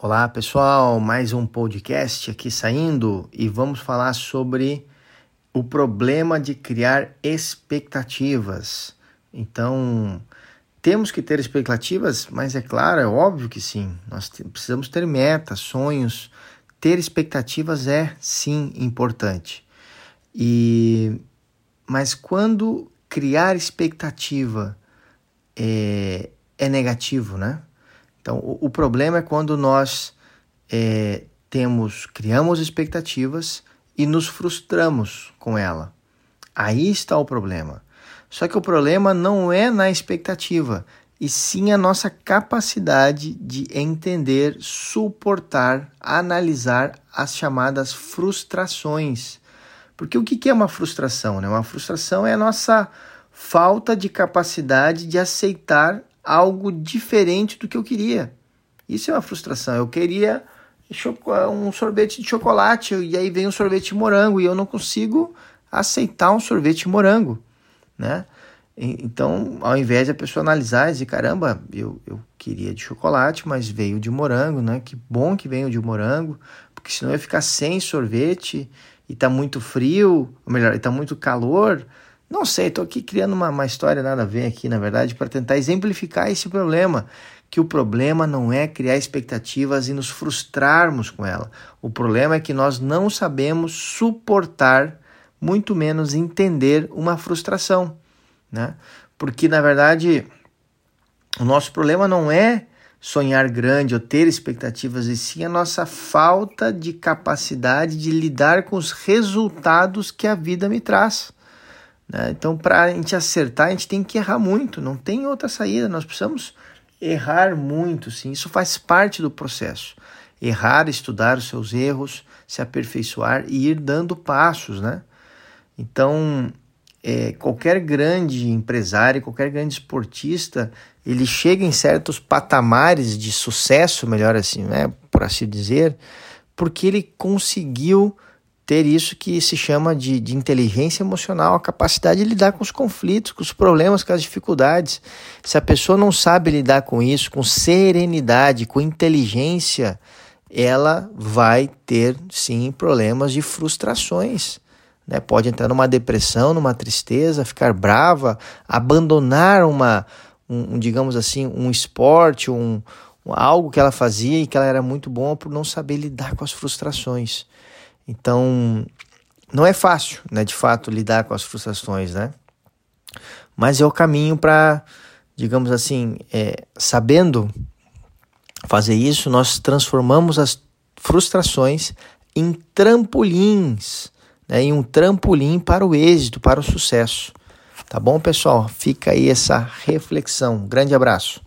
Olá pessoal, mais um podcast aqui saindo e vamos falar sobre o problema de criar expectativas. Então, temos que ter expectativas, mas é claro, é óbvio que sim. Nós precisamos ter metas, sonhos. Ter expectativas é sim importante. E mas quando criar expectativa é, é negativo, né? Então, o, o problema é quando nós é, temos, criamos expectativas e nos frustramos com ela. Aí está o problema. Só que o problema não é na expectativa, e sim a nossa capacidade de entender, suportar, analisar as chamadas frustrações. Porque o que é uma frustração? Né? Uma frustração é a nossa falta de capacidade de aceitar algo diferente do que eu queria. Isso é uma frustração. Eu queria um sorvete de chocolate e aí vem um sorvete de morango e eu não consigo aceitar um sorvete de morango, né? Então, ao invés de a pessoa analisar e dizer, caramba, eu, eu queria de chocolate, mas veio de morango, né? Que bom que veio de morango, porque senão eu ia ficar sem sorvete e tá muito frio, ou melhor, e tá muito calor, não sei, estou aqui criando uma, uma história nada a ver aqui, na verdade, para tentar exemplificar esse problema. Que o problema não é criar expectativas e nos frustrarmos com ela. O problema é que nós não sabemos suportar, muito menos entender uma frustração. Né? Porque, na verdade, o nosso problema não é sonhar grande ou ter expectativas, e sim a nossa falta de capacidade de lidar com os resultados que a vida me traz. Né? Então, para a gente acertar, a gente tem que errar muito, não tem outra saída, nós precisamos errar muito, sim, isso faz parte do processo. Errar, estudar os seus erros, se aperfeiçoar e ir dando passos, né? Então, é, qualquer grande empresário, qualquer grande esportista, ele chega em certos patamares de sucesso, melhor assim, né, por assim dizer, porque ele conseguiu ter isso que se chama de, de inteligência emocional, a capacidade de lidar com os conflitos, com os problemas, com as dificuldades. Se a pessoa não sabe lidar com isso, com serenidade, com inteligência, ela vai ter sim problemas de frustrações. Né? Pode entrar numa depressão, numa tristeza, ficar brava, abandonar uma, um, digamos assim, um esporte, um, algo que ela fazia e que ela era muito boa por não saber lidar com as frustrações. Então, não é fácil, né, de fato, lidar com as frustrações, né? Mas é o caminho para, digamos assim, é, sabendo fazer isso, nós transformamos as frustrações em trampolins, né, em um trampolim para o êxito, para o sucesso. Tá bom, pessoal? Fica aí essa reflexão. grande abraço.